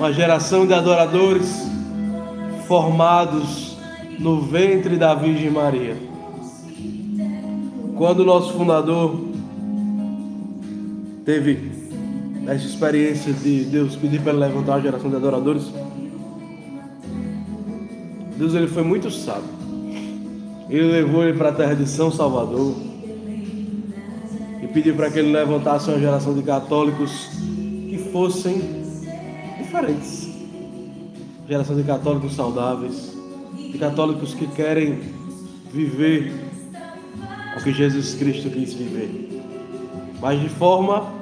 uma geração de adoradores formados no ventre da Virgem Maria. Quando o nosso fundador teve essa experiência de Deus pedir para ele levantar uma geração de adoradores, Deus ele foi muito sábio. Ele levou ele para a terra de São Salvador e pediu para que ele levantasse uma geração de católicos que fossem diferentes. Geração de católicos saudáveis, de católicos que querem viver o que Jesus Cristo quis viver, mas de forma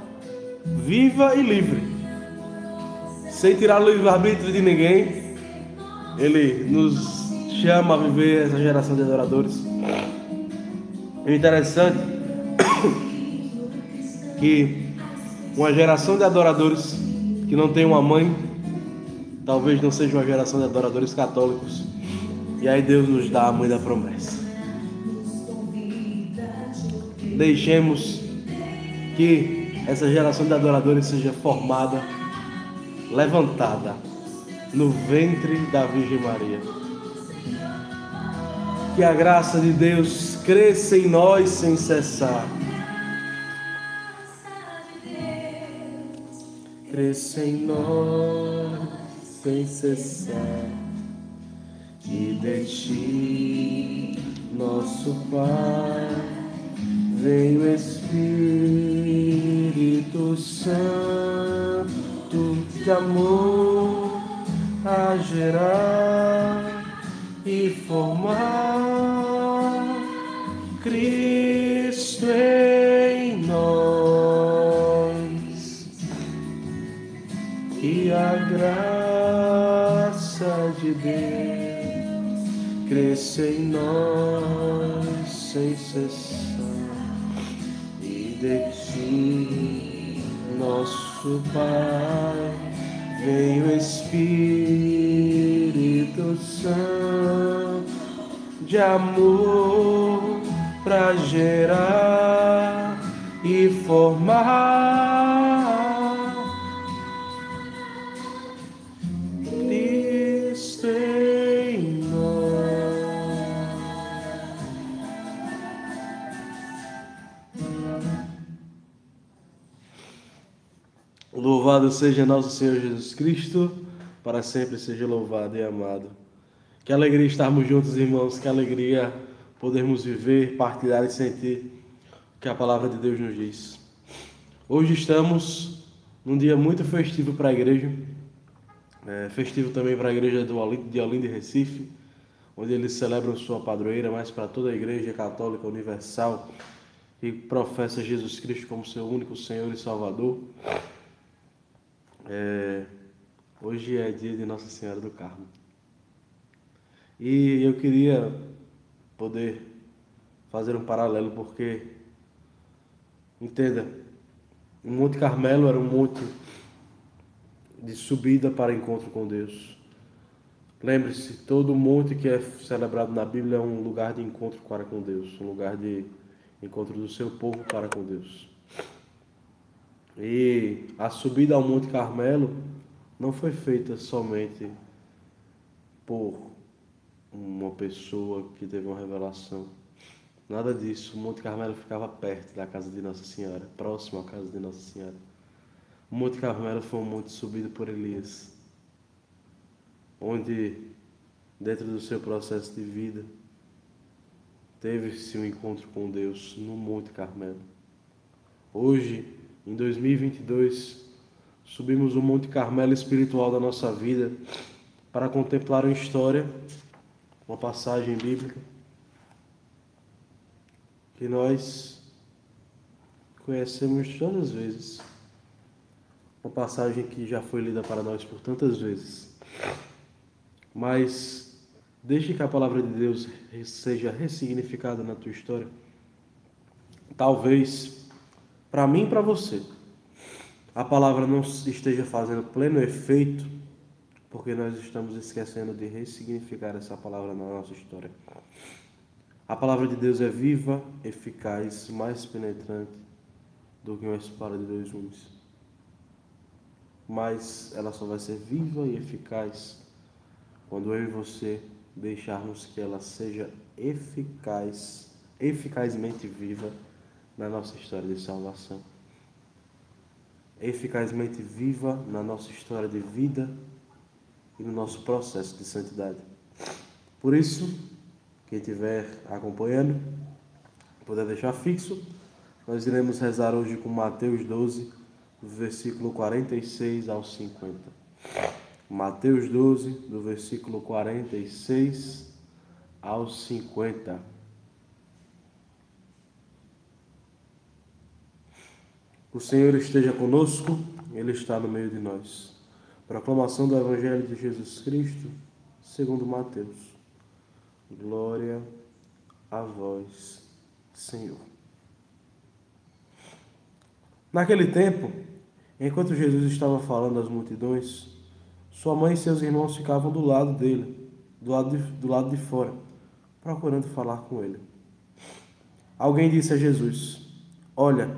viva e livre, sem tirar o livre-arbítrio de ninguém. Ele nos chama a viver essa geração de adoradores. É interessante que uma geração de adoradores que não tem uma mãe, talvez não seja uma geração de adoradores católicos. E aí Deus nos dá a mãe da promessa. Deixemos que essa geração de adoradores seja formada, levantada no ventre da Virgem Maria que a graça de Deus cresça em nós sem cessar. Cresça em nós sem cessar. E de ti, nosso Pai, vem o Espírito Santo de amor a gerar e formar Cristo graça de Deus cresça em nós sem cessar e de ti, nosso Pai, vem o Espírito Santo de amor para gerar e formar Louvado seja nosso Senhor Jesus Cristo, para sempre seja louvado e amado. Que alegria estarmos juntos, irmãos, que alegria podermos viver, partilhar e sentir o que a palavra de Deus nos diz. Hoje estamos num dia muito festivo para a igreja, é, festivo também para a igreja de Olinda e Recife, onde eles celebram sua padroeira, mas para toda a igreja católica universal e professa Jesus Cristo como seu único Senhor e Salvador. É, hoje é dia de Nossa Senhora do Carmo. E eu queria poder fazer um paralelo, porque, entenda, o Monte Carmelo era um monte de subida para encontro com Deus. Lembre-se, todo monte que é celebrado na Bíblia é um lugar de encontro para com Deus, um lugar de encontro do seu povo para com Deus. E a subida ao Monte Carmelo não foi feita somente por uma pessoa que teve uma revelação. Nada disso. O Monte Carmelo ficava perto da casa de Nossa Senhora, próximo à casa de Nossa Senhora. O Monte Carmelo foi um monte subido por Elias, onde, dentro do seu processo de vida, teve-se um encontro com Deus no Monte Carmelo. Hoje, em 2022, subimos o Monte Carmelo espiritual da nossa vida para contemplar uma história, uma passagem bíblica que nós conhecemos todas as vezes. Uma passagem que já foi lida para nós por tantas vezes. Mas desde que a palavra de Deus seja ressignificada na tua história, talvez para mim e para você, a palavra não esteja fazendo pleno efeito, porque nós estamos esquecendo de ressignificar essa palavra na nossa história. A palavra de Deus é viva, eficaz, mais penetrante do que uma espada de dois gumes. mas ela só vai ser viva e eficaz quando eu e você deixarmos que ela seja eficaz, eficazmente viva na nossa história de salvação. Eficazmente viva na nossa história de vida e no nosso processo de santidade. Por isso, quem estiver acompanhando, puder deixar fixo, nós iremos rezar hoje com Mateus 12, do versículo 46 ao 50. Mateus 12, do versículo 46 ao 50. O Senhor esteja conosco, Ele está no meio de nós. Proclamação do Evangelho de Jesus Cristo, segundo Mateus. Glória a vós, Senhor. Naquele tempo, enquanto Jesus estava falando às multidões, sua mãe e seus irmãos ficavam do lado dele, do lado de, do lado de fora, procurando falar com ele. Alguém disse a Jesus: Olha,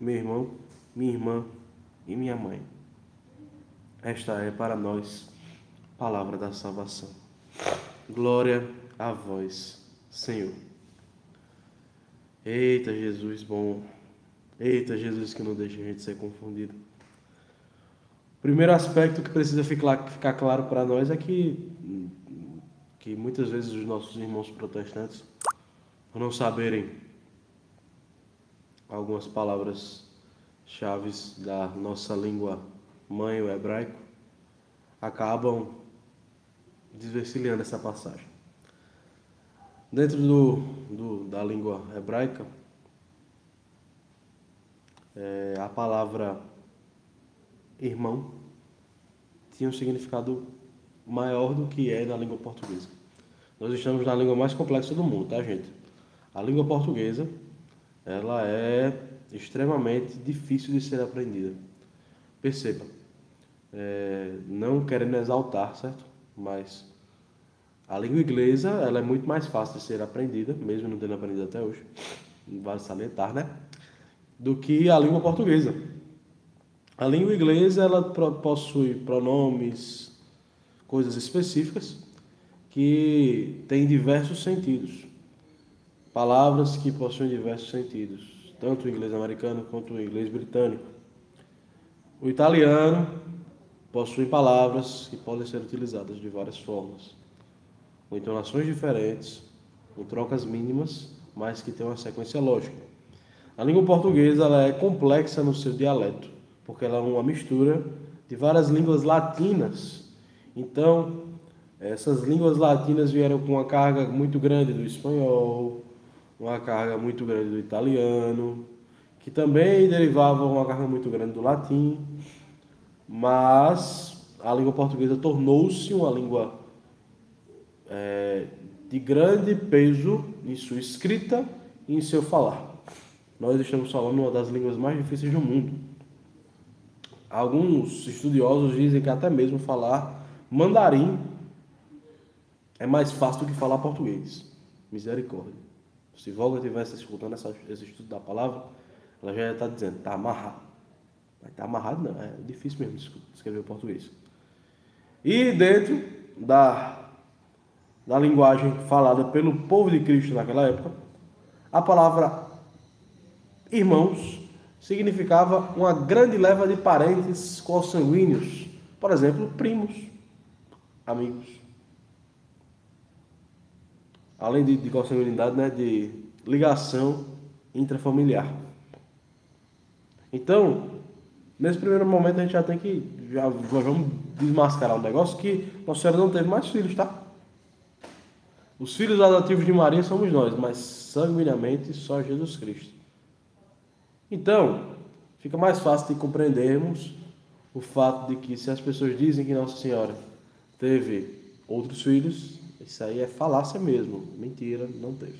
meu irmão, minha irmã e minha mãe. Esta é para nós palavra da salvação. Glória a vós, Senhor. Eita Jesus bom. Eita, Jesus, que não deixa a gente ser confundido. Primeiro aspecto que precisa ficar, ficar claro para nós é que, que muitas vezes os nossos irmãos protestantes, por não saberem algumas palavras chaves da nossa língua mãe, o hebraico, acabam desvencilhando essa passagem. Dentro do, do, da língua hebraica, é, a palavra irmão tinha um significado maior do que é na língua portuguesa. Nós estamos na língua mais complexa do mundo, tá, gente? A língua portuguesa, ela é extremamente difícil de ser aprendida. Perceba, é, não querendo exaltar, certo? Mas a língua inglesa, ela é muito mais fácil de ser aprendida, mesmo não tendo aprendido até hoje. Vale salientar, né? do que a língua portuguesa. A língua inglesa ela possui pronomes, coisas específicas que têm diversos sentidos. Palavras que possuem diversos sentidos, tanto o inglês americano quanto o inglês britânico. O italiano possui palavras que podem ser utilizadas de várias formas, com entonações diferentes, com trocas mínimas, mas que têm uma sequência lógica. A língua portuguesa ela é complexa no seu dialeto, porque ela é uma mistura de várias línguas latinas. Então, essas línguas latinas vieram com uma carga muito grande do espanhol, uma carga muito grande do italiano, que também derivavam uma carga muito grande do latim, mas a língua portuguesa tornou-se uma língua é, de grande peso em sua escrita e em seu falar nós estamos falando uma das línguas mais difíceis do mundo. Alguns estudiosos dizem que até mesmo falar mandarim é mais fácil do que falar português. Misericórdia. Se Volga estivesse escutando essa, esse estudo da palavra, ela já ia estar dizendo, está amarrado. Mas está amarrado não, é difícil mesmo escrever o português. E dentro da, da linguagem falada pelo povo de Cristo naquela época, a palavra irmãos significava uma grande leva de parentes consanguíneos, por exemplo, primos, amigos. Além de, de consanguinidade, né, de ligação intrafamiliar. Então, nesse primeiro momento a gente já tem que já vamos desmascarar um negócio que Nossa Senhora não teve mais filhos, tá? Os filhos adotivos de Maria somos nós, mas sanguinamente só Jesus Cristo. Então, fica mais fácil de compreendermos o fato de que se as pessoas dizem que Nossa Senhora teve outros filhos, isso aí é falácia mesmo, mentira, não teve.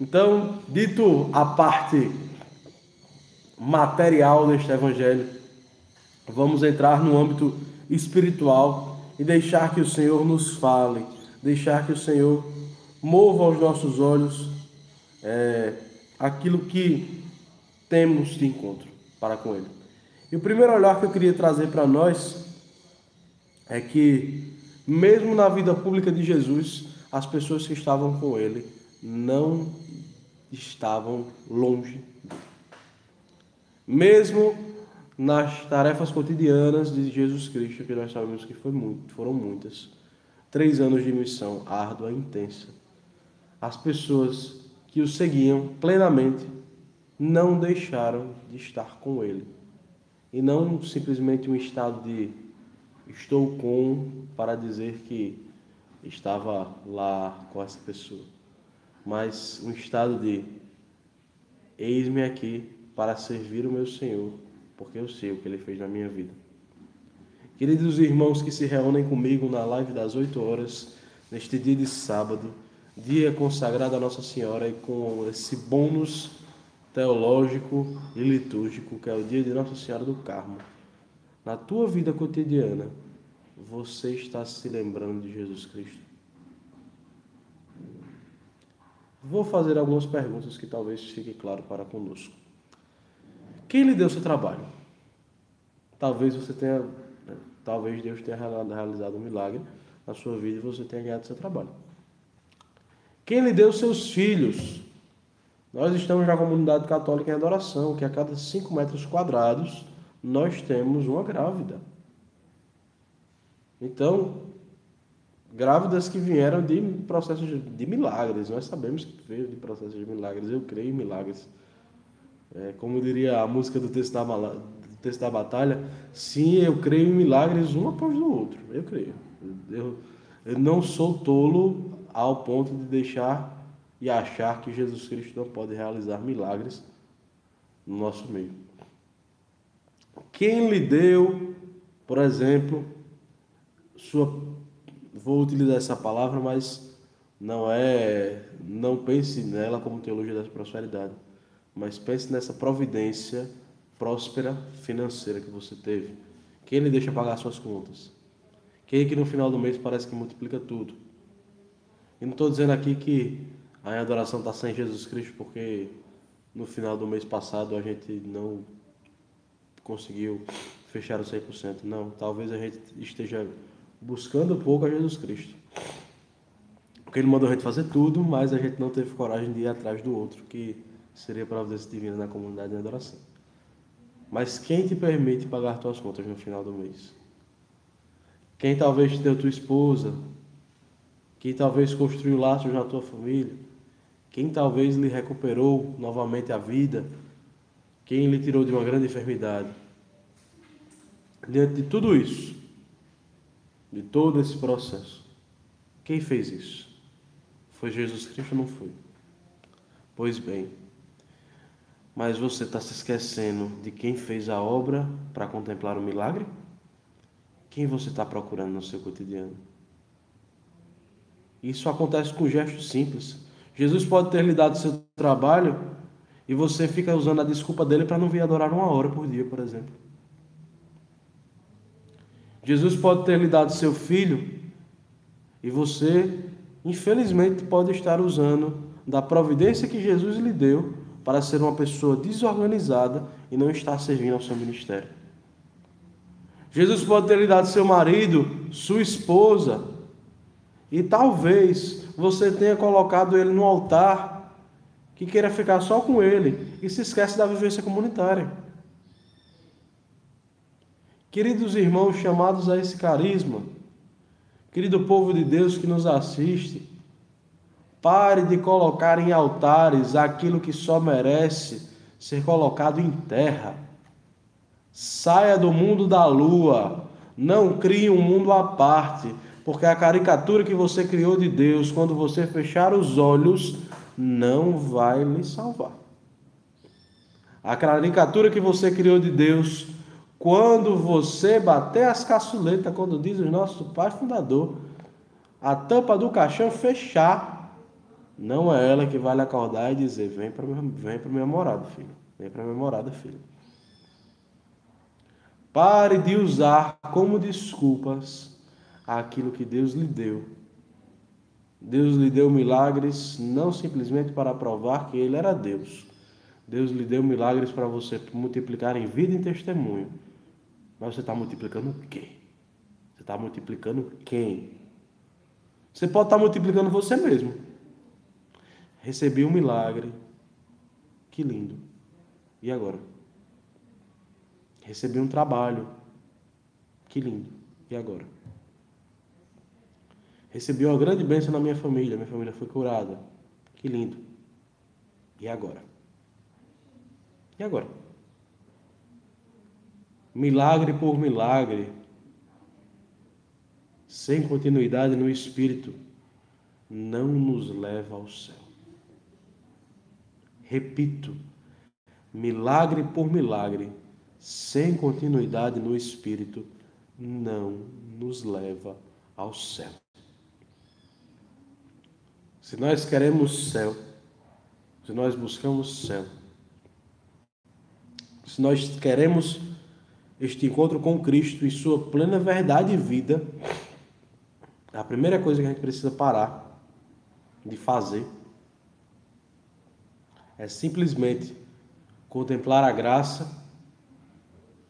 Então, dito a parte material deste evangelho, vamos entrar no âmbito espiritual e deixar que o Senhor nos fale, deixar que o Senhor mova aos nossos olhos é, aquilo que temos de encontro para com Ele. E o primeiro olhar que eu queria trazer para nós é que, mesmo na vida pública de Jesus, as pessoas que estavam com Ele não estavam longe. Mesmo nas tarefas cotidianas de Jesus Cristo, que nós sabemos que foi muito, foram muitas, três anos de missão árdua, intensa, as pessoas que o seguiam plenamente não deixaram de estar com Ele e não simplesmente um estado de estou com para dizer que estava lá com essa pessoa, mas um estado de eis-me aqui para servir o meu Senhor, porque eu sei o que ele fez na minha vida. Queridos irmãos que se reúnem comigo na live das 8 horas, neste dia de sábado, dia consagrado a Nossa Senhora e com esse bônus teológico e litúrgico, que é o dia de Nossa Senhora do Carmo, na tua vida cotidiana, você está se lembrando de Jesus Cristo? Vou fazer algumas perguntas que talvez fique claro para conosco. Quem lhe deu seu trabalho? Talvez você tenha, talvez Deus tenha realizado um milagre na sua vida e você tenha ganhado seu trabalho. Quem lhe deu seus filhos? Nós estamos na comunidade católica em adoração, que a cada 5 metros quadrados nós temos uma grávida. Então, grávidas que vieram de processos de milagres. Nós sabemos que veio de processos de milagres. Eu creio em milagres. É, como diria a música do texto, da, do texto da batalha, sim, eu creio em milagres um após o outro. Eu creio. Eu, eu não sou tolo ao ponto de deixar e achar que Jesus Cristo não pode realizar milagres no nosso meio. Quem lhe deu, por exemplo, sua vou utilizar essa palavra, mas não é, não pense nela como teologia da prosperidade, mas pense nessa providência próspera financeira que você teve. Quem lhe deixa pagar suas contas? Quem que no final do mês parece que multiplica tudo? E não estou dizendo aqui que a adoração está sem Jesus Cristo porque no final do mês passado a gente não conseguiu fechar o 100%. Não, talvez a gente esteja buscando pouco a Jesus Cristo. Porque ele mandou a gente fazer tudo, mas a gente não teve coragem de ir atrás do outro, que seria a providência divina na comunidade de adoração. Mas quem te permite pagar tuas contas no final do mês? Quem talvez te deu tua esposa? Quem talvez construiu laços na tua família? Quem talvez lhe recuperou novamente a vida? Quem lhe tirou de uma grande enfermidade? Diante de tudo isso, de todo esse processo, quem fez isso? Foi Jesus Cristo ou não foi? Pois bem, mas você está se esquecendo de quem fez a obra para contemplar o milagre? Quem você está procurando no seu cotidiano? Isso acontece com gestos simples. Jesus pode ter lhe dado seu trabalho e você fica usando a desculpa dele para não vir adorar uma hora por dia, por exemplo. Jesus pode ter lhe dado seu filho e você, infelizmente, pode estar usando da providência que Jesus lhe deu para ser uma pessoa desorganizada e não estar servindo ao seu ministério. Jesus pode ter lhe dado seu marido, sua esposa, e talvez você tenha colocado ele no altar, que queira ficar só com ele e se esquece da vivência comunitária. Queridos irmãos chamados a esse carisma, querido povo de Deus que nos assiste, pare de colocar em altares aquilo que só merece ser colocado em terra. Saia do mundo da lua, não crie um mundo à parte porque a caricatura que você criou de Deus, quando você fechar os olhos, não vai lhe salvar. A caricatura que você criou de Deus, quando você bater as caçuletas, quando diz o nosso pai fundador, a tampa do caixão fechar, não é ela que vai lhe acordar e dizer: vem para vem para minha morada, filho. Vem para minha morada, filho. Pare de usar como desculpas aquilo que Deus lhe deu. Deus lhe deu milagres não simplesmente para provar que Ele era Deus. Deus lhe deu milagres para você multiplicar em vida e em testemunho. Mas você está multiplicando quê? Você está multiplicando quem? Você pode estar tá multiplicando você mesmo. Recebi um milagre. Que lindo. E agora? Recebi um trabalho. Que lindo. E agora? Recebi uma grande bênção na minha família. Minha família foi curada. Que lindo. E agora? E agora? milagre por milagre, sem continuidade no espírito, não nos leva ao céu. Repito, milagre por milagre, sem continuidade no espírito, não nos leva ao céu. Se nós queremos céu, se nós buscamos céu, se nós queremos este encontro com Cristo e sua plena verdade e vida, a primeira coisa que a gente precisa parar de fazer é simplesmente contemplar a graça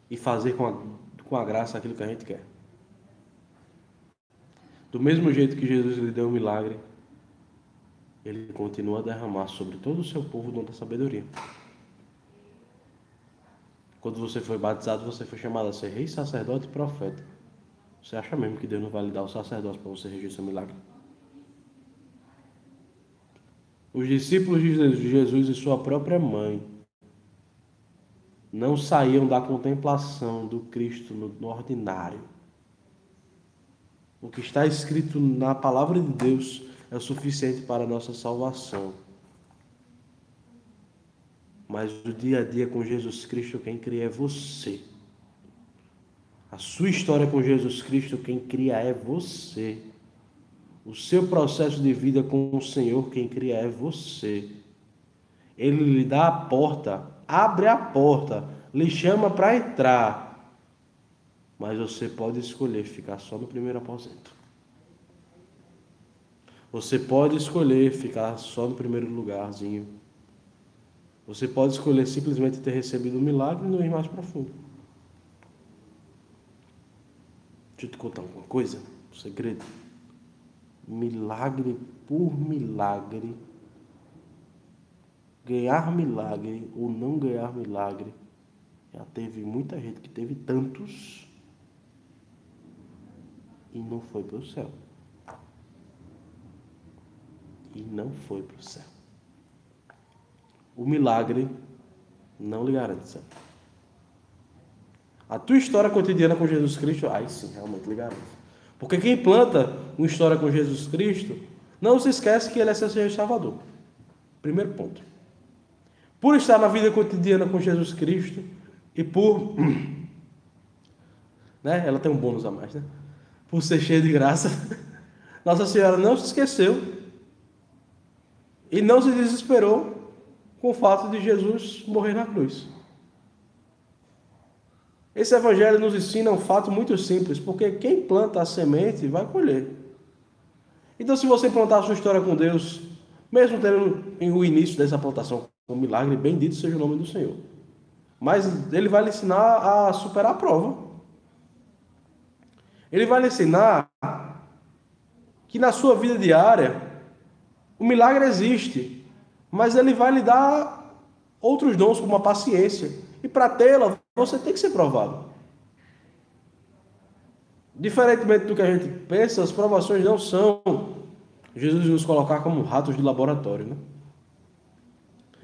e fazer com a, com a graça aquilo que a gente quer. Do mesmo jeito que Jesus lhe deu um milagre, ele continua a derramar sobre todo o seu povo o dom da sabedoria. Quando você foi batizado, você foi chamado a ser rei, sacerdote e profeta. Você acha mesmo que Deus não vai lhe dar o sacerdócio para você regir seu milagre? Os discípulos de Jesus e sua própria mãe não saíam da contemplação do Cristo no ordinário. O que está escrito na palavra de Deus é o suficiente para a nossa salvação. Mas o dia a dia com Jesus Cristo, quem cria é você. A sua história com Jesus Cristo, quem cria é você. O seu processo de vida com o Senhor, quem cria é você. Ele lhe dá a porta, abre a porta, lhe chama para entrar. Mas você pode escolher ficar só no primeiro aposento. Você pode escolher ficar só no primeiro lugarzinho. Você pode escolher simplesmente ter recebido um milagre e não ir mais profundo. Deixa eu te contar uma coisa, um segredo. Milagre por milagre, ganhar milagre ou não ganhar milagre, já teve muita gente que teve tantos e não foi para o céu. E não foi para o céu o milagre não lhe garante céu. A tua história cotidiana com Jesus Cristo, aí sim, realmente lhe garante. Porque quem planta uma história com Jesus Cristo, não se esquece que ele é seu Senhor Salvador. Primeiro ponto. Por estar na vida cotidiana com Jesus Cristo e por. Né? Ela tem um bônus a mais, né? Por ser cheia de graça, Nossa Senhora não se esqueceu e não se desesperou com o fato de Jesus morrer na cruz. Esse evangelho nos ensina um fato muito simples, porque quem planta a semente vai colher. Então, se você plantar a sua história com Deus, mesmo tendo o início dessa plantação um milagre, bendito seja o nome do Senhor. Mas ele vai lhe ensinar a superar a prova. Ele vai lhe ensinar que na sua vida diária o milagre existe, mas ele vai lhe dar outros dons, como a paciência. E para tê-la, você tem que ser provado. Diferentemente do que a gente pensa, as provações não são Jesus nos colocar como ratos de laboratório, né?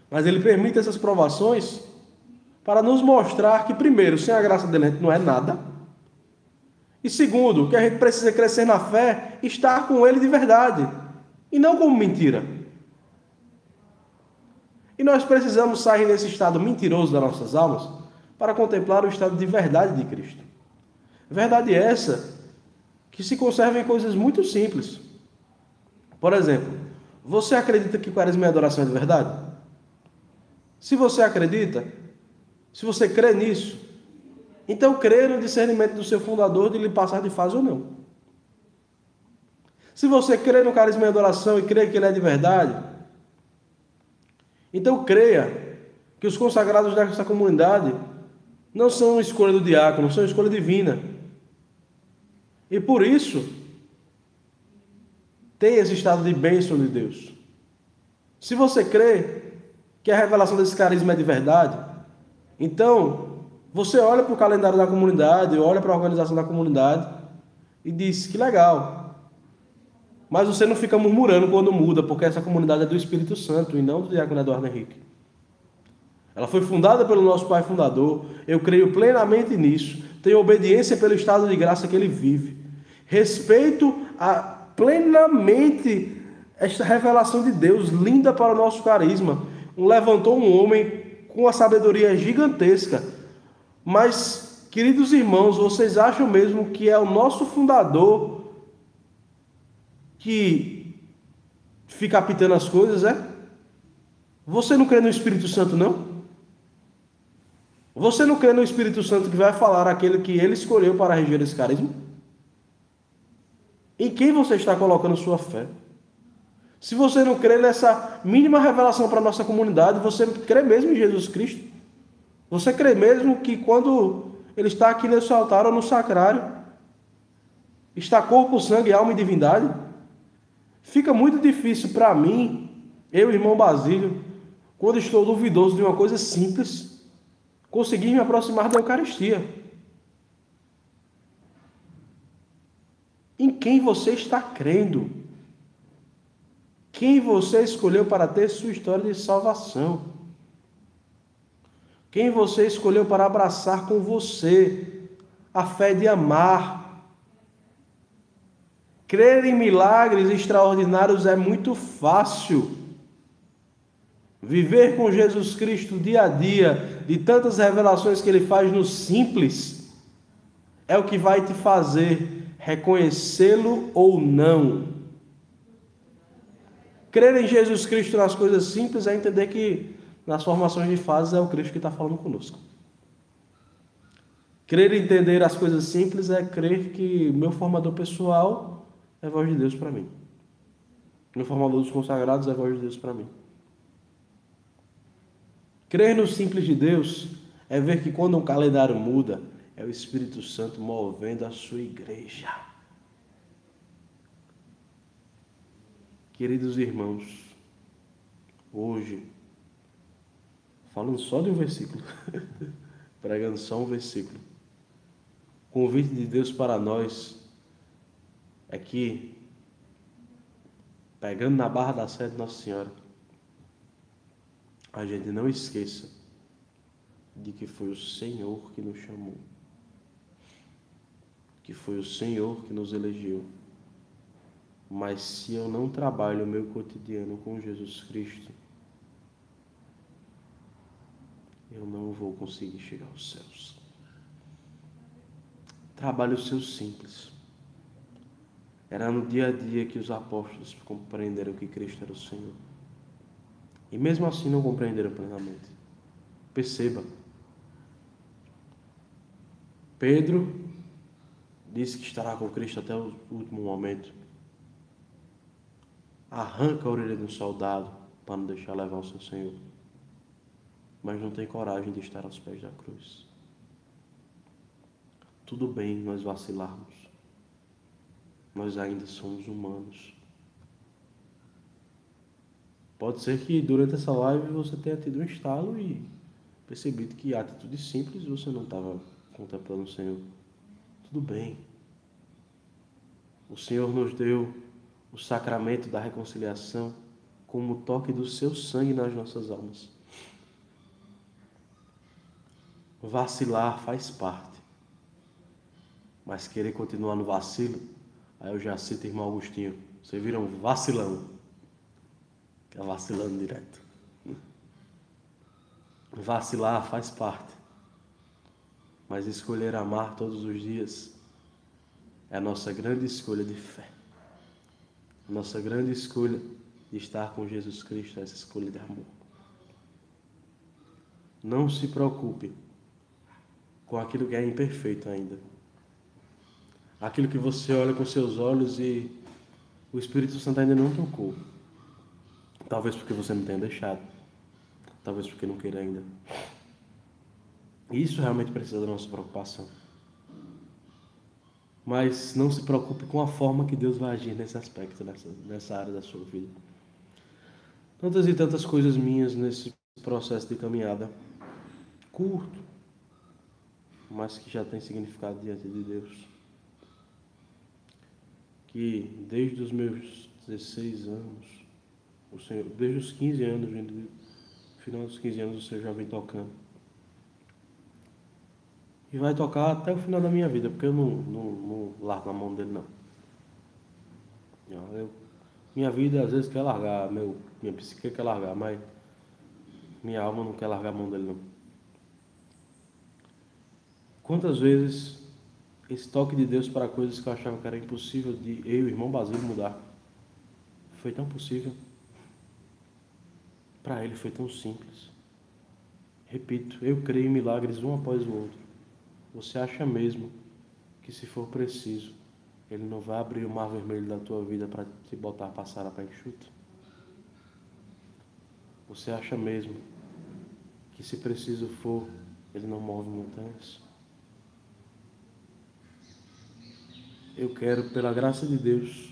Mas ele permite essas provações para nos mostrar que, primeiro, sem a graça dele a gente não é nada. E segundo, que a gente precisa crescer na fé, estar com ele de verdade. E não como mentira. E nós precisamos sair desse estado mentiroso das nossas almas para contemplar o estado de verdade de Cristo. Verdade essa que se conserva em coisas muito simples. Por exemplo, você acredita que carisma e adoração é de verdade? Se você acredita, se você crê nisso, então crê no discernimento do seu fundador de lhe passar de fase ou não. Se você crê no carisma e adoração e crê que ele é de verdade, então creia que os consagrados dessa comunidade não são escolha do diácono, são escolha divina. E por isso, tem esse estado de bênção de Deus. Se você crê que a revelação desse carisma é de verdade, então você olha para o calendário da comunidade, olha para a organização da comunidade e diz: que legal, mas você não fica murmurando quando muda, porque essa comunidade é do Espírito Santo e não do diácono Eduardo Henrique. Ela foi fundada pelo nosso pai fundador. Eu creio plenamente nisso. Tenho obediência pelo estado de graça que ele vive. Respeito a, plenamente esta revelação de Deus, linda para o nosso carisma. Levantou um homem com uma sabedoria gigantesca. Mas, queridos irmãos, vocês acham mesmo que é o nosso fundador que fica apitando as coisas, é? Você não crê no Espírito Santo, não? Você não crê no Espírito Santo que vai falar aquele que ele escolheu para reger esse carisma? Em quem você está colocando sua fé? Se você não crê nessa mínima revelação para a nossa comunidade, você crê mesmo em Jesus Cristo? Você crê mesmo que quando ele está aqui nesse altar ou no sacrário, está corpo, sangue, alma e divindade? Fica muito difícil para mim, eu, irmão Basílio, quando estou duvidoso de uma coisa simples, conseguir me aproximar da Eucaristia. Em quem você está crendo? Quem você escolheu para ter sua história de salvação? Quem você escolheu para abraçar com você a fé de amar, Crer em milagres extraordinários é muito fácil. Viver com Jesus Cristo dia a dia, de tantas revelações que ele faz no simples, é o que vai te fazer reconhecê-lo ou não. Crer em Jesus Cristo nas coisas simples é entender que nas formações de fases é o Cristo que está falando conosco. Crer e entender as coisas simples é crer que meu formador pessoal é voz de Deus para mim. No formador dos consagrados é voz de Deus para mim. Crer no simples de Deus é ver que quando um calendário muda, é o Espírito Santo movendo a sua igreja. Queridos irmãos, hoje, falando só de um versículo, pregando só um versículo, convite de Deus para nós é que, pegando na barra da sede de Nossa Senhora, a gente não esqueça de que foi o Senhor que nos chamou, que foi o Senhor que nos elegeu. Mas se eu não trabalho o meu cotidiano com Jesus Cristo, eu não vou conseguir chegar aos céus. Trabalhe o seu simples. Era no dia a dia que os apóstolos compreenderam que Cristo era o Senhor. E mesmo assim não compreenderam plenamente. Perceba. Pedro disse que estará com Cristo até o último momento. Arranca a orelha de um soldado para não deixar levar o seu Senhor. Mas não tem coragem de estar aos pés da cruz. Tudo bem nós vacilarmos nós ainda somos humanos. Pode ser que durante essa live você tenha tido um estalo e percebido que atitude simples você não estava contemplando o Senhor. Tudo bem. O Senhor nos deu o sacramento da reconciliação como o toque do seu sangue nas nossas almas. Vacilar faz parte. Mas querer continuar no vacilo Aí eu já cito irmão Agostinho. Você vira um vacilão. Que é vacilando direto. Vacilar faz parte. mas escolher amar todos os dias é a nossa grande escolha de fé. A nossa grande escolha de estar com Jesus Cristo é essa escolha de amor. Não se preocupe com aquilo que é imperfeito ainda. Aquilo que você olha com seus olhos e o Espírito Santo ainda não tocou. Talvez porque você não tenha deixado. Talvez porque não queira ainda. Isso realmente precisa da nossa preocupação. Mas não se preocupe com a forma que Deus vai agir nesse aspecto, nessa, nessa área da sua vida. Tantas e tantas coisas minhas nesse processo de caminhada curto, mas que já tem significado diante de Deus. Que desde os meus 16 anos, o Senhor, desde os 15 anos, no final dos 15 anos, o Senhor já vem tocando e vai tocar até o final da minha vida, porque eu não, não, não largo a mão dele, não. Eu, minha vida às vezes quer largar, meu, minha psique quer largar, mas minha alma não quer largar a mão dele, não. Quantas vezes esse toque de Deus para coisas que eu achava que era impossível de eu e o irmão Basílio mudar, foi tão possível. Para ele foi tão simples. Repito, eu creio em milagres um após o outro. Você acha mesmo que se for preciso, ele não vai abrir o mar vermelho da tua vida para te botar a passar para enxuto? Você acha mesmo que se preciso for, ele não move montanhas? Eu quero, pela graça de Deus,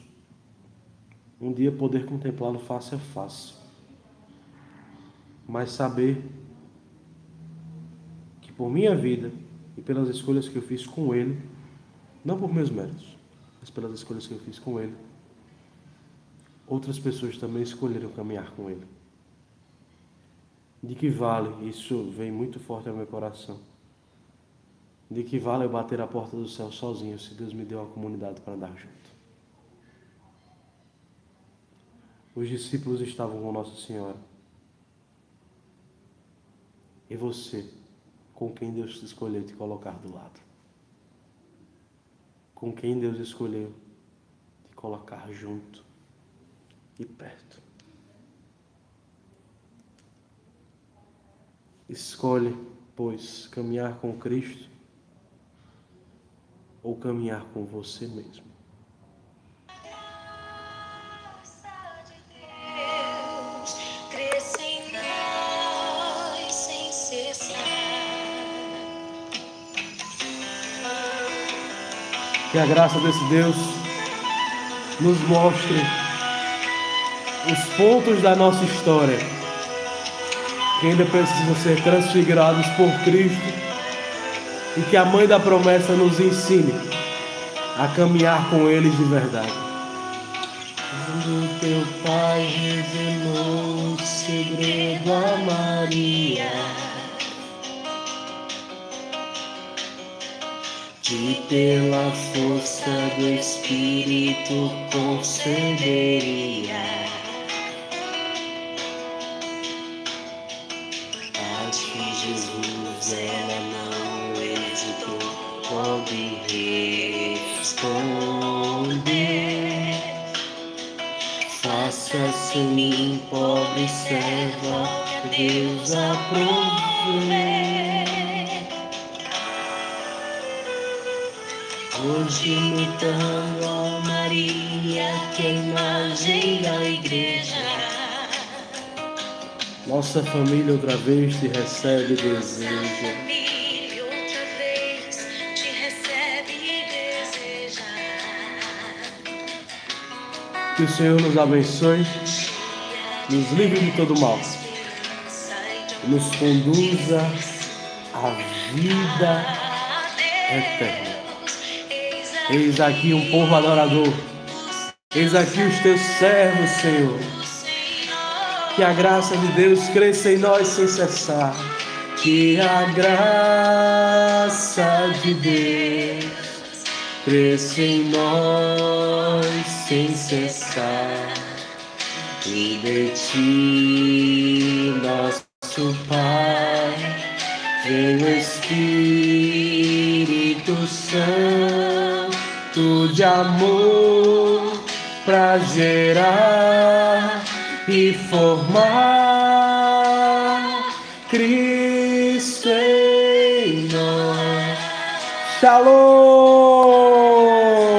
um dia poder contemplá-lo face a face, mas saber que por minha vida e pelas escolhas que eu fiz com Ele, não por meus méritos, mas pelas escolhas que eu fiz com Ele, outras pessoas também escolheram caminhar com Ele. De que vale, isso vem muito forte ao meu coração, de que vale eu bater a porta do céu sozinho se Deus me deu uma comunidade para andar junto. Os discípulos estavam com Nossa Senhora. E você? com quem Deus escolheu te colocar do lado. Com quem Deus escolheu te colocar junto e perto. Escolhe, pois, caminhar com Cristo ou caminhar com você mesmo. Que a graça desse Deus nos mostre os pontos da nossa história que ainda precisam ser transfigurados por Cristo e que a Mãe da Promessa nos ensine a caminhar com eles de verdade. Quando teu pai revelou o segredo a Maria que pela força do Espírito concederia Hoje imitando a Maria, que é imagem da igreja. Nossa família outra vez te recebe e deseja. Que o Senhor nos abençoe, nos livre de todo mal, nos conduza à vida eterna. Eis aqui um povo adorador. Eis aqui os teus servos, Senhor. Que a graça de Deus cresça em nós sem cessar. Que a graça de Deus cresça em nós sem cessar. E de ti, nosso Pai, vem o Espírito Santo de amor para gerar e formar Cristo em nós. Shalom!